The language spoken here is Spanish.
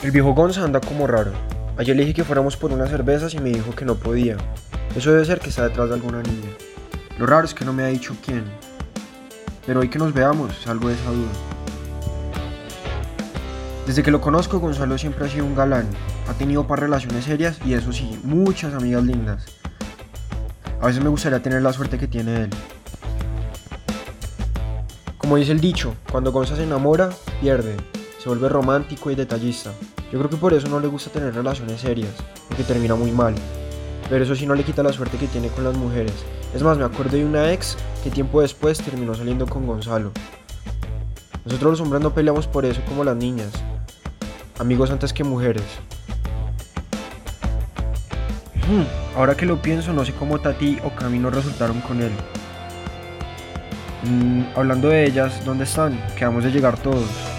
El viejo Gonza anda como raro. Ayer le dije que fuéramos por unas cervezas y me dijo que no podía. Eso debe ser que está detrás de alguna niña. Lo raro es que no me ha dicho quién. Pero hoy que nos veamos, salgo de esa duda. Desde que lo conozco, Gonzalo siempre ha sido un galán. Ha tenido par relaciones serias y eso sí, muchas amigas lindas. A veces me gustaría tener la suerte que tiene él. Como dice el dicho, cuando Gonza se enamora, pierde. Se vuelve romántico y detallista. Yo creo que por eso no le gusta tener relaciones serias, porque termina muy mal. Pero eso sí no le quita la suerte que tiene con las mujeres. Es más, me acuerdo de una ex que tiempo después terminó saliendo con Gonzalo. Nosotros los hombres no peleamos por eso como las niñas. Amigos antes que mujeres. Hmm, ahora que lo pienso, no sé cómo Tati o Camino resultaron con él. Mm, hablando de ellas, ¿dónde están? Quedamos de llegar todos.